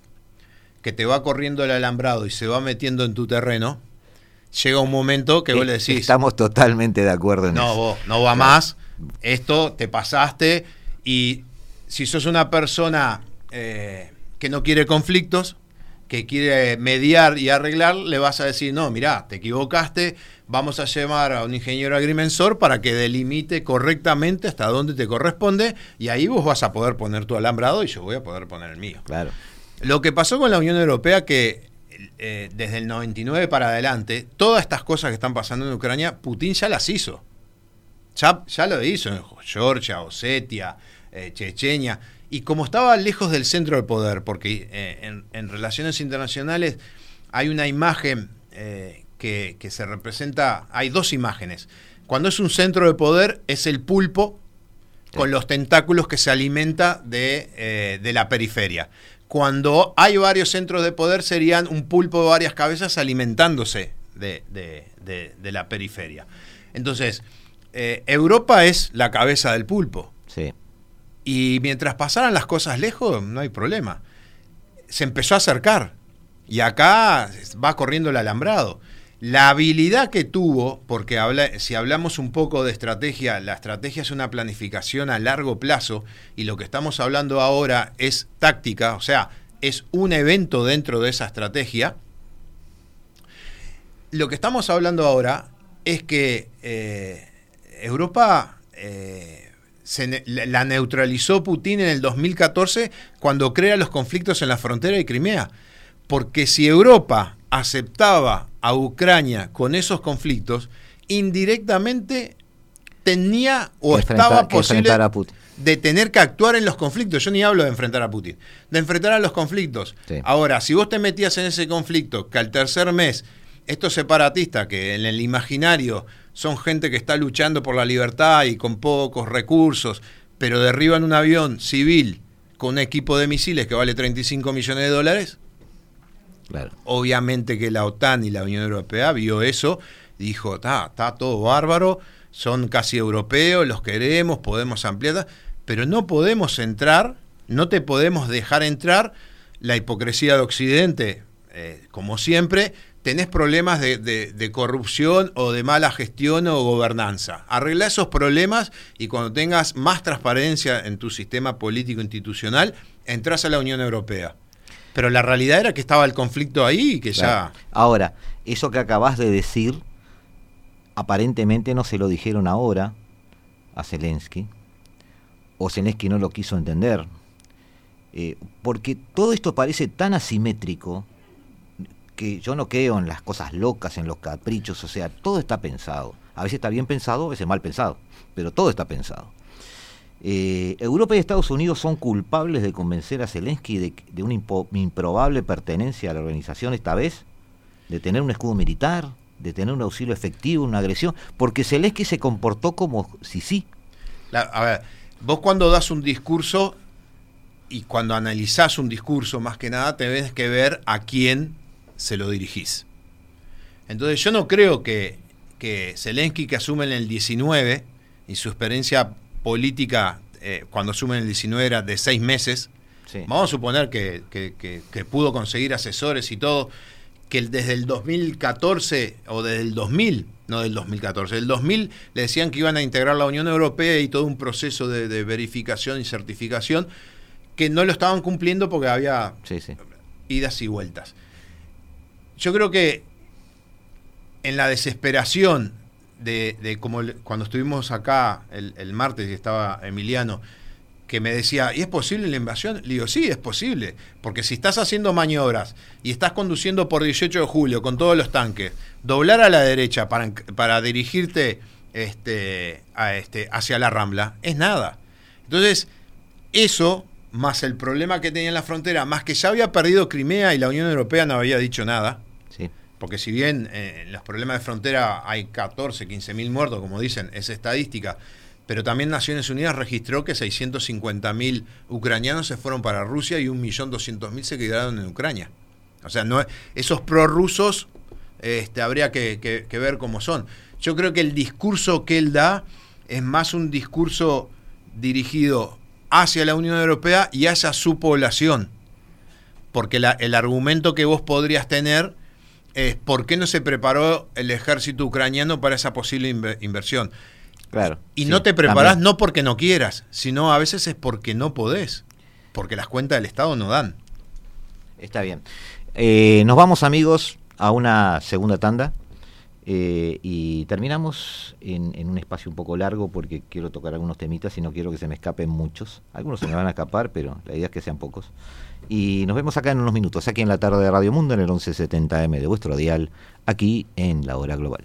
que te va corriendo el alambrado y se va metiendo en tu terreno, llega un momento que vos le decís... Estamos totalmente de acuerdo en no, eso. Vos, no va más, esto te pasaste y si sos una persona eh, que no quiere conflictos, que quiere mediar y arreglar, le vas a decir, no, mirá, te equivocaste, vamos a llamar a un ingeniero agrimensor para que delimite correctamente hasta dónde te corresponde y ahí vos vas a poder poner tu alambrado y yo voy a poder poner el mío. Claro. Lo que pasó con la Unión Europea que eh, desde el 99 para adelante, todas estas cosas que están pasando en Ucrania, Putin ya las hizo. Ya, ya lo hizo en Georgia, Osetia, eh, Chechenia. Y como estaba lejos del centro del poder, porque eh, en, relaciones internacionales hay una imagen eh, que, se representa, hay dos imágenes. Cuando es un centro de poder es el pulpo con los tentáculos que se alimenta de, eh, de, la periferia. Cuando hay varios centros de poder serían un pulpo de varias cabezas alimentándose de, de la periferia. Entonces, Europa es la cabeza del pulpo. Sí. Y mientras pasaran las cosas lejos, no hay problema. Se empezó a acercar. Y acá va corriendo el alambrado. La habilidad que tuvo, porque si hablamos un poco de estrategia, la estrategia es una planificación a largo plazo y lo que estamos hablando ahora es táctica, o sea, es un evento dentro de esa estrategia. Lo que estamos hablando ahora es que eh, Europa eh, la neutralizó Putin en el 2014 cuando crea los conflictos en la frontera de Crimea. Porque si Europa aceptaba a Ucrania con esos conflictos, indirectamente tenía o estaba posible de tener que actuar en los conflictos. Yo ni hablo de enfrentar a Putin, de enfrentar a los conflictos. Ahora, si vos te metías en ese conflicto, que al tercer mes estos separatistas que en el imaginario son gente que está luchando por la libertad y con pocos recursos, pero derriban un avión civil con un equipo de misiles que vale 35 millones de dólares. Obviamente que la OTAN y la Unión Europea vio eso dijo, está todo bárbaro, son casi europeos, los queremos, podemos ampliar, pero no podemos entrar, no te podemos dejar entrar la hipocresía de Occidente, eh, como siempre, tenés problemas de, corrupción o de mala gestión o gobernanza. Arregla esos problemas y cuando tengas más transparencia en tu sistema político institucional, entras a la Unión Europea. Pero la realidad era que estaba el conflicto ahí y que ya... Ahora, eso que acabas de decir, aparentemente no se lo dijeron ahora a Zelensky, o Zelensky no lo quiso entender, eh, porque todo esto parece tan asimétrico que yo no creo en las cosas locas, en los caprichos, o sea, todo está pensado. A veces está bien pensado, a veces mal pensado, pero todo está pensado. Eh, Europa y Estados Unidos son culpables de convencer a Zelensky de, una improbable pertenencia a la organización esta vez, de tener un escudo militar, de tener un auxilio efectivo, una agresión, porque Zelensky se comportó como si sí. a ver, vos cuando das un discurso y cuando analizás un discurso más que nada, tenés que ver a quién se lo dirigís. Entonces yo no creo que, que Zelensky que asume en el 19 y su experiencia política eh, cuando asume en el 19 era de seis meses, vamos a suponer que, que, pudo conseguir asesores y todo, que desde el 2014 o desde el 2000, no del 2014, del 2000 le decían que iban a integrar la Unión Europea y todo un proceso de, verificación y certificación que no lo estaban cumpliendo porque había idas y vueltas. Yo creo que en la desesperación de, como cuando estuvimos acá el, martes y estaba Emiliano, que me decía, ¿y es posible la invasión? Le digo, sí, es posible, porque si estás haciendo maniobras y estás conduciendo por 18 de julio con todos los tanques, doblar a la derecha para, para dirigirte este, a este, hacia la Rambla, es nada. Entonces, eso, más el problema que tenía en la frontera, más que ya había perdido Crimea y la Unión Europea no había dicho nada, porque si bien eh, en los problemas de frontera hay 14, 15 mil muertos, como dicen, es estadística, pero también Naciones Unidas registró que 650 mil ucranianos se fueron para Rusia y 1.200.000 se quedaron en Ucrania. O sea, no, esos prorrusos este, habría que, ver cómo son. Yo creo que el discurso que él da es más un discurso dirigido hacia la Unión Europea y hacia su población. Porque el argumento que vos podrías tener es por qué no se preparó el ejército ucraniano para esa posible inversión. Claro. Y no te preparás no porque no quieras, sino a veces es porque no podés, porque las cuentas del Estado no dan. Está bien. Eh, nos vamos amigos a una segunda tanda. Eh, y terminamos en, en, un espacio un poco largo porque quiero tocar algunos temitas y no quiero que se me escapen muchos. Algunos se me van a escapar, pero la idea es que sean pocos. Y nos vemos acá en unos minutos, aquí en la tarde de Radio Mundo, en el 1170M de vuestro dial, aquí en la hora global.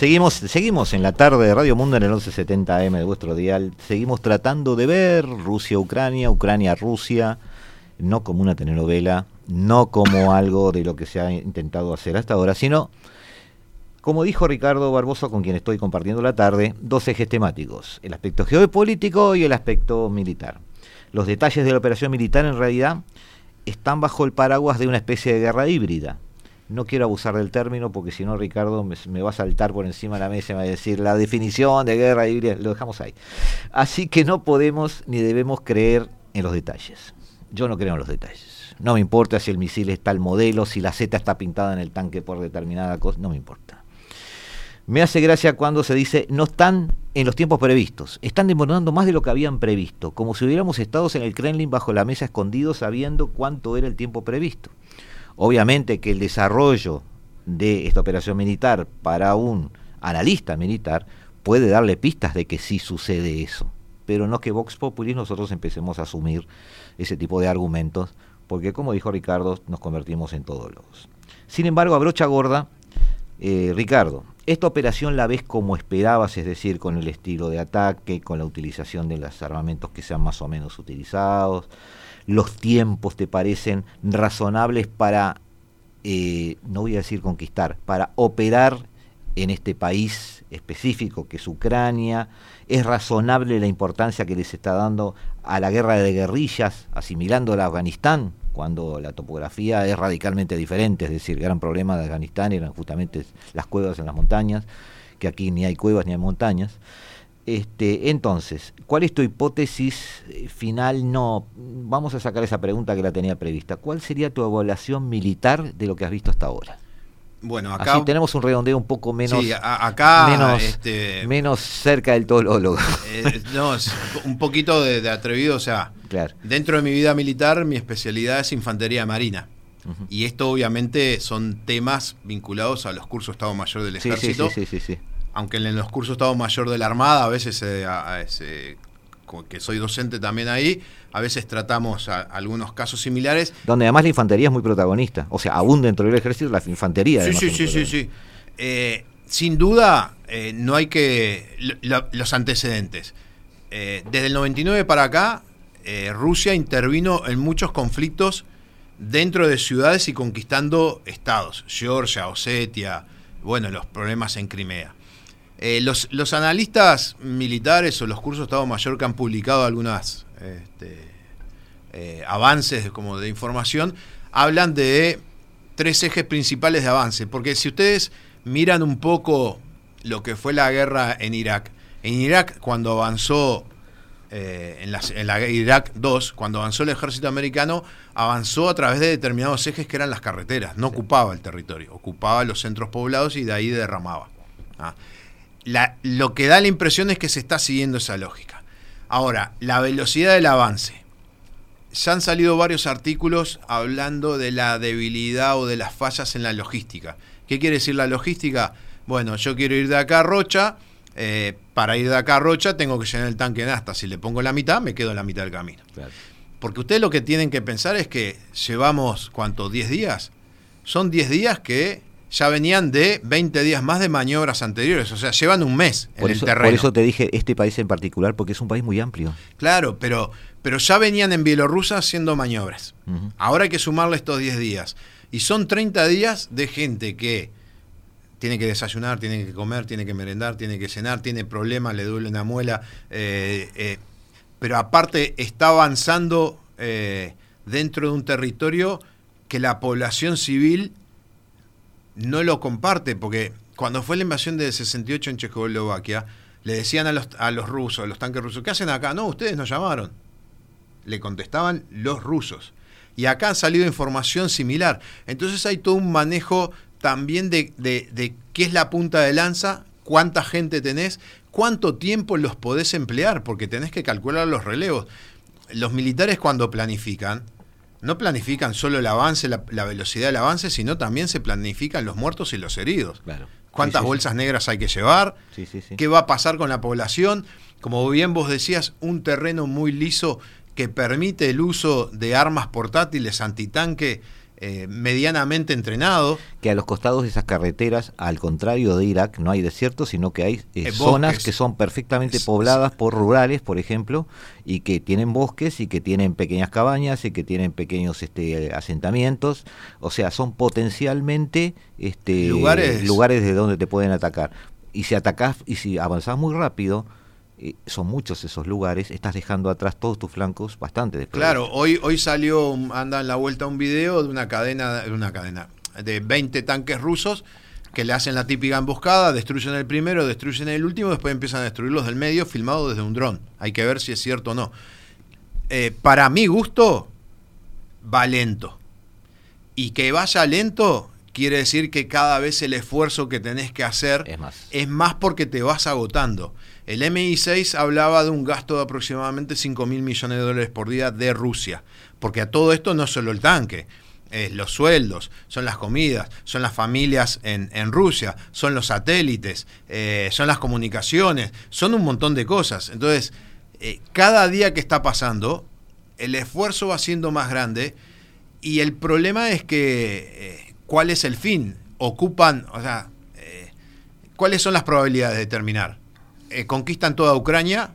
Seguimos, seguimos en la tarde de Radio Mundo en el 1170M de vuestro dial. Seguimos tratando de ver Rusia-Ucrania, Ucrania-Rusia, no como una telenovela, no como algo de lo que se ha intentado hacer hasta ahora, sino, como dijo Ricardo Barboso, con quien estoy compartiendo la tarde, dos ejes temáticos, el aspecto geopolítico y el aspecto militar. Los detalles de la operación militar en realidad están bajo el paraguas de una especie de guerra híbrida no quiero abusar del término porque si no Ricardo me, va a saltar por encima de la mesa y me va a decir la definición de guerra híbrida, lo dejamos ahí. Así que no podemos ni debemos creer en los detalles. Yo no creo en los detalles. No me importa si el misil es tal modelo, si la Z está pintada en el tanque por determinada cosa, no me importa. Me hace gracia cuando se dice no están en los tiempos previstos, están demorando más de lo que habían previsto, como si hubiéramos estado en el Kremlin bajo la mesa escondidos sabiendo cuánto era el tiempo previsto. Obviamente que el desarrollo de esta operación militar para un analista militar puede darle pistas de que sí sucede eso, pero no que Vox Populi nosotros empecemos a asumir ese tipo de argumentos, porque como dijo Ricardo, nos convertimos en todos los. Sin embargo, a brocha gorda, eh, Ricardo, esta operación la ves como esperabas, es decir, con el estilo de ataque, con la utilización de los armamentos que sean más o menos utilizados, los tiempos te parecen razonables para, eh, no voy a decir conquistar, para operar en este país específico que es Ucrania, es razonable la importancia que les está dando a la guerra de guerrillas, asimilando a Afganistán, cuando la topografía es radicalmente diferente, es decir, el gran problema de Afganistán eran justamente las cuevas en las montañas, que aquí ni hay cuevas ni hay montañas. Este, entonces, ¿cuál es tu hipótesis eh, final? No, vamos a sacar esa pregunta que la tenía prevista. ¿Cuál sería tu evaluación militar de lo que has visto hasta ahora? Bueno, acá tenemos un redondeo un poco menos, acá, menos, este, menos cerca del tolólogo. Eh, no, un poquito de, atrevido, o sea, dentro de mi vida militar mi especialidad es infantería marina. Y esto obviamente son temas vinculados a los cursos Estado Mayor del Ejército. sí, sí, sí, sí aunque en los cursos Estado Mayor de la Armada a veces se, que soy docente también ahí, a veces tratamos algunos casos similares. Donde además la infantería es muy protagonista. O sea, aún dentro del ejército la infantería. Sí, sí, sí, sí, sí, eh, sin duda, eh, no hay que... los antecedentes. Eh, desde el 99 para acá, Rusia intervino en muchos conflictos dentro de ciudades y conquistando estados. Georgia, Osetia, bueno, los problemas en Crimea. Eh, los, analistas militares o los cursos de Estado Mayor que han publicado algunos este, eh, avances como de información hablan de tres ejes principales de avance. Porque si ustedes miran un poco lo que fue la guerra en Irak, en Irak cuando avanzó eh, en, la, en, Irak 2, cuando avanzó el ejército americano, avanzó a través de determinados ejes que eran las carreteras, no ocupaba el territorio, ocupaba los centros poblados y de ahí derramaba. ¿ah? Lo que da la impresión es que se está siguiendo esa lógica. Ahora, la velocidad del avance. Ya han salido varios artículos hablando de la debilidad o de las fallas en la logística. ¿Qué quiere decir la logística? Bueno, yo quiero ir de acá a Rocha, eh, para ir de acá a Rocha tengo que llenar el tanque de nasta. Si le pongo la mitad, me quedo en la mitad del camino. Porque ustedes lo que tienen que pensar es que llevamos, ¿cuánto? ¿10 días? Son 10 días que ya venían de 20 días más de maniobras anteriores, o sea, llevan un mes en el terreno. Por eso te dije este país en particular, porque es un país muy amplio. Claro, pero, pero ya venían en Bielorrusia haciendo maniobras. Ahora hay que sumarle estos 10 días. Y son 30 días de gente que tiene que desayunar, tiene que comer, tiene que merendar, tiene que cenar, tiene problemas, le duele una muela, eh, eh, pero aparte está avanzando eh, dentro de un territorio que la población civil no lo comparte, porque cuando fue la invasión del 68 en Checoslovaquia, le decían a los, a los rusos, a los tanques rusos, ¿qué hacen acá? No, ustedes nos llamaron. Le contestaban los rusos. Y acá ha salido información similar. Entonces hay todo un manejo también de, de, qué es la punta de lanza, cuánta gente tenés, cuánto tiempo los podés emplear, porque tenés que calcular los relevos. Los militares cuando planifican, no planifican solo el avance, la, velocidad del avance, sino también se planifican los muertos y los heridos. Claro. ¿Cuántas bolsas negras hay que llevar? ¿Qué va a pasar con la población? Como bien vos decías, un terreno muy liso que permite el uso de armas portátiles antitanque eh, medianamente entrenado. Que a los costados de esas carreteras, al contrario de Irak, no hay desierto, sino que hay eh, eh, zonas que son perfectamente pobladas por rurales, por ejemplo, y que tienen bosques y que tienen pequeñas cabañas y que tienen pequeños este, asentamientos. O sea, son potencialmente este, lugares, lugares de donde te pueden atacar. Y si atacás y si avanzás muy rápido, son muchos esos lugares, estás dejando atrás todos tus flancos bastante Claro, hoy, hoy salió, anda en la vuelta un video de una cadena, de una cadena, de 20 tanques rusos que le hacen la típica emboscada, destruyen el primero, destruyen el último, después empiezan a destruir los del medio, filmado desde un dron. Hay que ver si es cierto o no. Eh, para mi gusto, va lento. Y que vaya lento quiere decir que cada vez el esfuerzo que tenés que hacer es más, es más porque te vas agotando. El MI6 hablaba de un gasto de aproximadamente 5 mil millones de dólares por día de Rusia, porque a todo esto no solo el tanque, es los sueldos, son las comidas, son las familias en, Rusia, son los satélites, eh, son las comunicaciones, son un montón de cosas. Entonces, eh, cada día que está pasando, el esfuerzo va siendo más grande y el problema es que, eh, ¿cuál es el fin? Ocupan, o sea, ¿cuáles son las probabilidades de terminar? Eh, conquistan toda Ucrania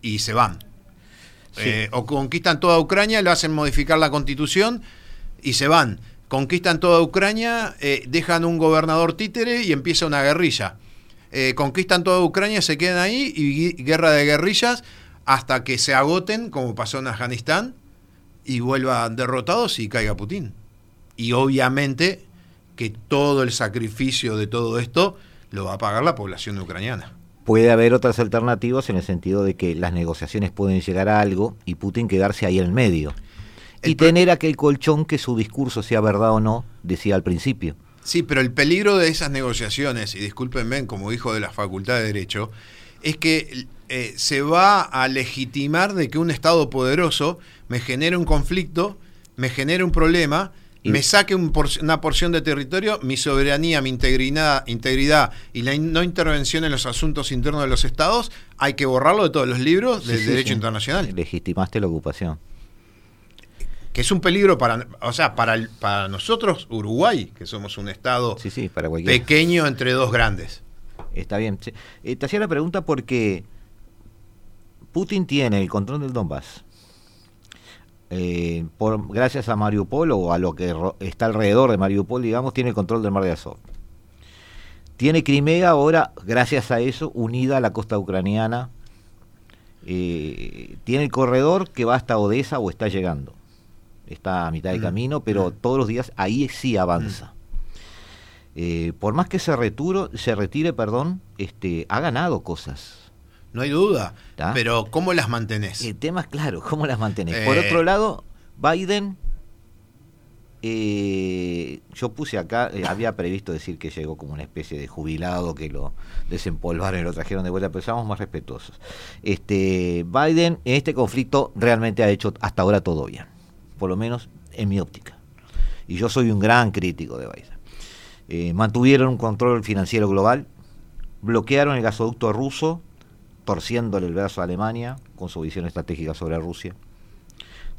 y se van. Eh, o conquistan toda Ucrania, lo hacen modificar la constitución y se van. Conquistan toda Ucrania, eh, dejan un gobernador títere y empieza una guerrilla. conquistan toda Ucrania, se quedan ahí y guerra de guerrillas hasta que se agoten, como pasó en Afganistán, y vuelvan derrotados y caiga Putin. Y obviamente que todo el sacrificio de todo esto lo va a pagar la población ucraniana puede haber otras alternativas en el sentido de que las negociaciones pueden llegar a algo y Putin quedarse ahí en medio. y tener aquel colchón que su discurso sea verdad o no, decía al principio. Sí, pero el peligro de esas negociaciones, y discúlpenme como hijo de la Facultad de Derecho, es que eh, se va a legitimar de que un Estado poderoso me genere un conflicto, me genere un problema, me saque una porción de territorio, mi soberanía, mi integridad, integridad y la no intervención en los asuntos internos de los estados, hay que borrarlo de todos los libros del derecho internacional. Legitimaste la ocupación. Que es un peligro para, o sea, para, para nosotros, Uruguay, que somos un estado pequeño entre dos grandes. Está bien. Eh, te hacía la pregunta porque Putin tiene el control del Donbass eh, por, gracias a Mariupol o a lo que está alrededor de Mariupol, digamos, tiene el control del mar de Azov. Tiene Crimea ahora, gracias a eso, unida a la costa ucraniana. Eh, tiene el corredor que va hasta Odessa o está llegando. Está a mitad de mm. camino, pero mm. todos los días ahí sí avanza. Mm. Eh, por más que se, returo, se retire, perdón, este, ha ganado cosas no hay duda. Pero ¿cómo las mantenés? El tema es claro, ¿cómo las mantenés? Por otro eh. lado, Biden, eh, yo puse acá, eh, había previsto decir que llegó como una especie de jubilado que lo desempolvaron y lo trajeron de vuelta, pero seamos más respetuosos. Este, Biden en este conflicto realmente ha hecho hasta ahora todo bien, por lo menos en mi óptica. Y yo soy un gran crítico de Biden. mantuvieron un control financiero global, bloquearon el gasoducto ruso, torciéndole el brazo a Alemania con su visión estratégica sobre Rusia.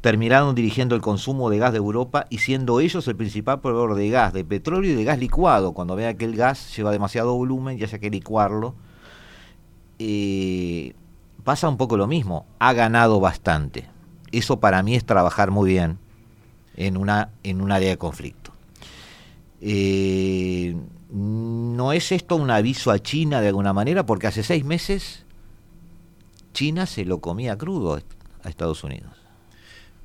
Terminaron dirigiendo el consumo de gas de Europa y siendo ellos el principal proveedor de gas, de petróleo y de gas licuado. Cuando vean que el gas lleva demasiado volumen y haya que licuarlo, eh, pasa un poco lo mismo. Ha ganado bastante. Eso para mí es trabajar muy bien en, una, en un área de conflicto. Eh, ¿No es esto un aviso a China de alguna manera? Porque hace seis meses China se lo comía crudo a Estados Unidos.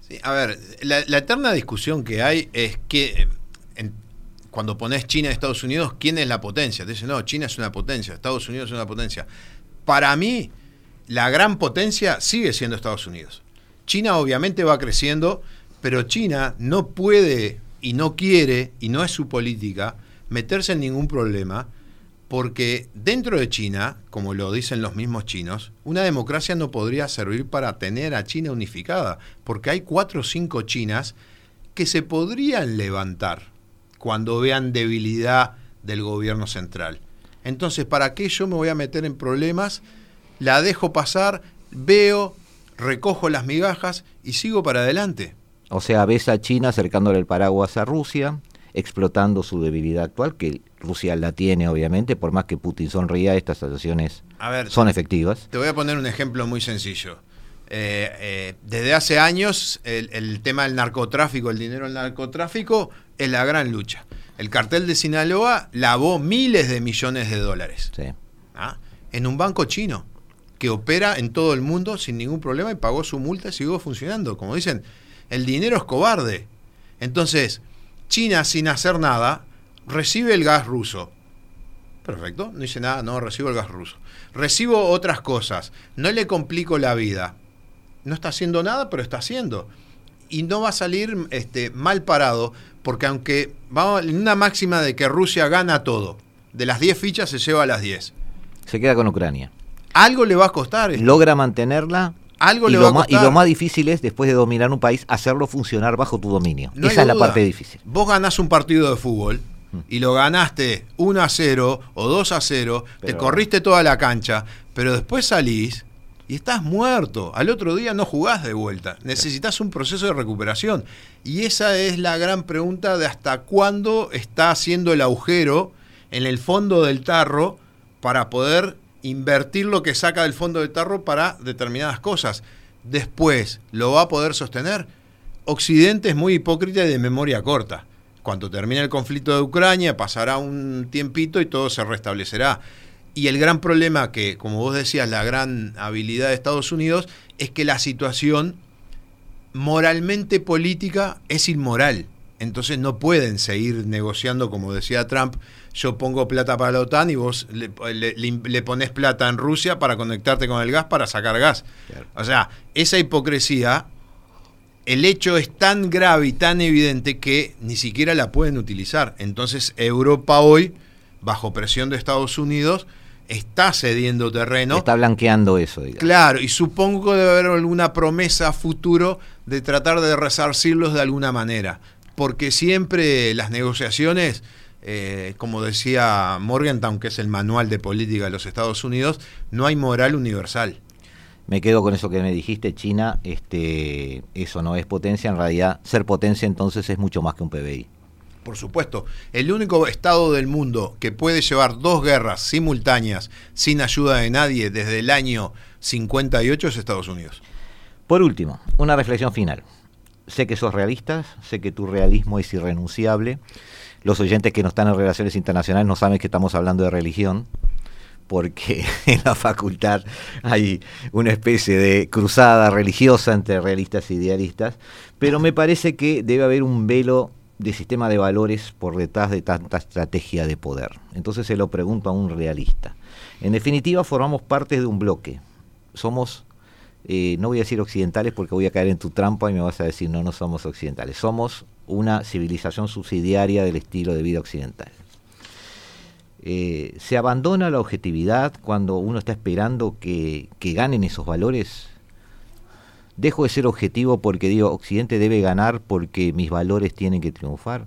Sí, a ver, la, eterna discusión que hay es que cuando pones China y Estados Unidos, ¿quién es la potencia? Te dicen, no, China es una potencia, Estados Unidos es una potencia. Para mí, la gran potencia sigue siendo Estados Unidos. China obviamente va creciendo, pero China no puede y no quiere, y no es su política, meterse en ningún problema porque dentro de China, como lo dicen los mismos chinos, una democracia no podría servir para tener a China unificada, porque hay cuatro o cinco Chinas que se podrían levantar cuando vean debilidad del gobierno central. Entonces, ¿para qué yo me voy a meter en problemas? La dejo pasar, veo, recojo las migajas y sigo para adelante. O sea, ves a China acercándole el paraguas a Rusia, explotando su debilidad actual, que Rusia la tiene obviamente, por más que Putin sonría, estas situaciones son efectivas. Te voy a poner un ejemplo muy sencillo. Eh, eh, desde hace años el, tema del narcotráfico, el dinero del narcotráfico, es la gran lucha. El cartel de Sinaloa lavó miles de millones de dólares ¿ah? en un banco chino que opera en todo el mundo sin ningún problema y pagó su multa y siguió funcionando. Como dicen, el dinero es cobarde. Entonces, China sin hacer nada recibe el gas ruso. Perfecto, no dice nada, no recibo el gas ruso. Recibo otras cosas, no le complico la vida. No está haciendo nada, pero está haciendo. Y no va a salir este, mal parado, porque aunque vamos en una máxima de que Rusia gana todo, de las 10 fichas se lleva a las 10. Se queda con Ucrania. Algo le va a costar. Logra mantenerla algo y, lo más, y lo más difícil es, después de dominar un país, hacerlo funcionar bajo tu dominio. Esa es la parte difícil. Vos ganás un partido de fútbol mm. y lo ganaste 1 a 0 o 2 a 0, te corriste toda la cancha, pero después salís y estás muerto. Al otro día no jugás de vuelta. Necesitas un proceso de recuperación. Y esa es la gran pregunta de hasta cuándo está haciendo el agujero en el fondo del tarro para poder invertir lo que saca del fondo del tarro para determinadas cosas. Después, ¿lo va a poder sostener? Occidente es muy hipócrita y de memoria corta. Cuando termine el conflicto de Ucrania, pasará un tiempito y todo se restablecerá. Y el gran problema que, como vos decías, la gran habilidad de Estados Unidos es que la situación moralmente política es inmoral. Entonces no pueden seguir negociando, como decía Trump, yo pongo plata para la OTAN y vos le, pones plata en Rusia para conectarte con el gas para sacar gas. O sea, esa hipocresía, el hecho es tan grave y tan evidente que ni siquiera la pueden utilizar. Entonces Europa hoy, bajo presión de Estados Unidos, está cediendo terreno. Está blanqueando eso. Claro, y supongo que debe haber alguna promesa futuro de tratar de resarcirlos de alguna manera porque siempre las negociaciones, eh, como decía Morgenthau, que es el manual de política de los Estados Unidos, no hay moral universal. Me quedo con eso que me dijiste, China, este, eso no es potencia, en realidad ser potencia entonces es mucho más que un PBI. Por supuesto, el único estado del mundo que puede llevar dos guerras simultáneas sin ayuda de nadie desde el año 58 es Estados Unidos. Por último, una reflexión final. Sé que sos realistas, sé que tu realismo es irrenunciable. Los oyentes que no están en relaciones internacionales no saben que estamos hablando de religión, porque en la facultad hay una especie de cruzada religiosa entre realistas e idealistas, pero me parece que debe haber un velo de sistema de valores por detrás de tanta estrategia de poder. Entonces se lo pregunto a un realista. En definitiva, formamos parte de un bloque. Somos, eh, no voy a decir occidentales porque voy a caer en tu trampa y me vas a decir, no, no somos occidentales. Somos una civilización subsidiaria del estilo de vida occidental. Eh, ¿Se abandona la objetividad cuando uno está esperando que, ganen esos valores? ¿Dejo de ser objetivo porque digo, Occidente debe ganar porque mis valores tienen que triunfar?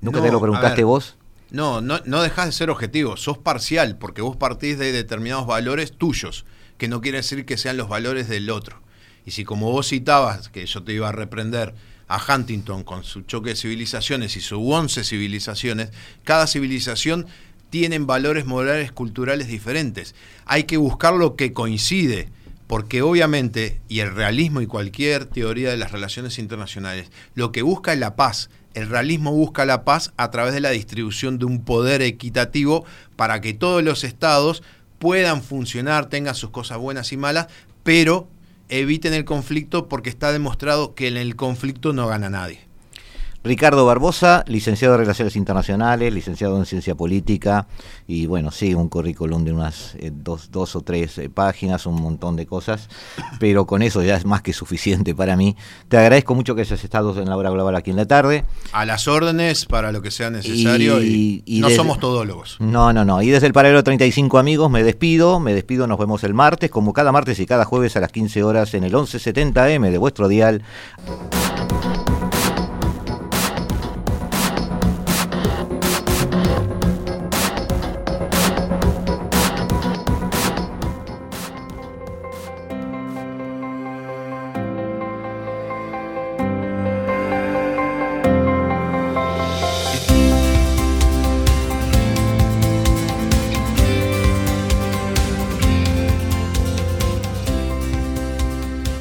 ¿Nunca te lo preguntaste vos? No, no, no dejas de ser objetivo, sos parcial porque vos partís de determinados valores tuyos, que no quiere decir que sean los valores del otro. Y si como vos citabas, que yo te iba a reprender, a Huntington con su choque de civilizaciones y sus 11 civilizaciones, cada civilización tiene valores morales culturales diferentes. Hay que buscar lo que coincide, porque obviamente, y el realismo y cualquier teoría de las relaciones internacionales, lo que busca es la paz. El realismo busca la paz a través de la distribución de un poder equitativo para que todos los estados puedan funcionar, tengan sus cosas buenas y malas, pero eviten el conflicto porque está demostrado que en el conflicto no gana nadie. Ricardo Barbosa, licenciado en Relaciones Internacionales, licenciado en Ciencia Política y bueno, sí, un currículum de unas eh, dos, dos, o tres eh, páginas, un montón de cosas, pero con eso ya es más que suficiente para mí. Te agradezco mucho que hayas estado en la hora global aquí en la tarde. A las órdenes para lo que sea necesario y, no somos todólogos. No, no, no. Y desde el paralelo 35 amigos me despido, me despido, nos vemos el martes, como cada martes y cada jueves a las 15 horas en el 1170M de vuestro dial.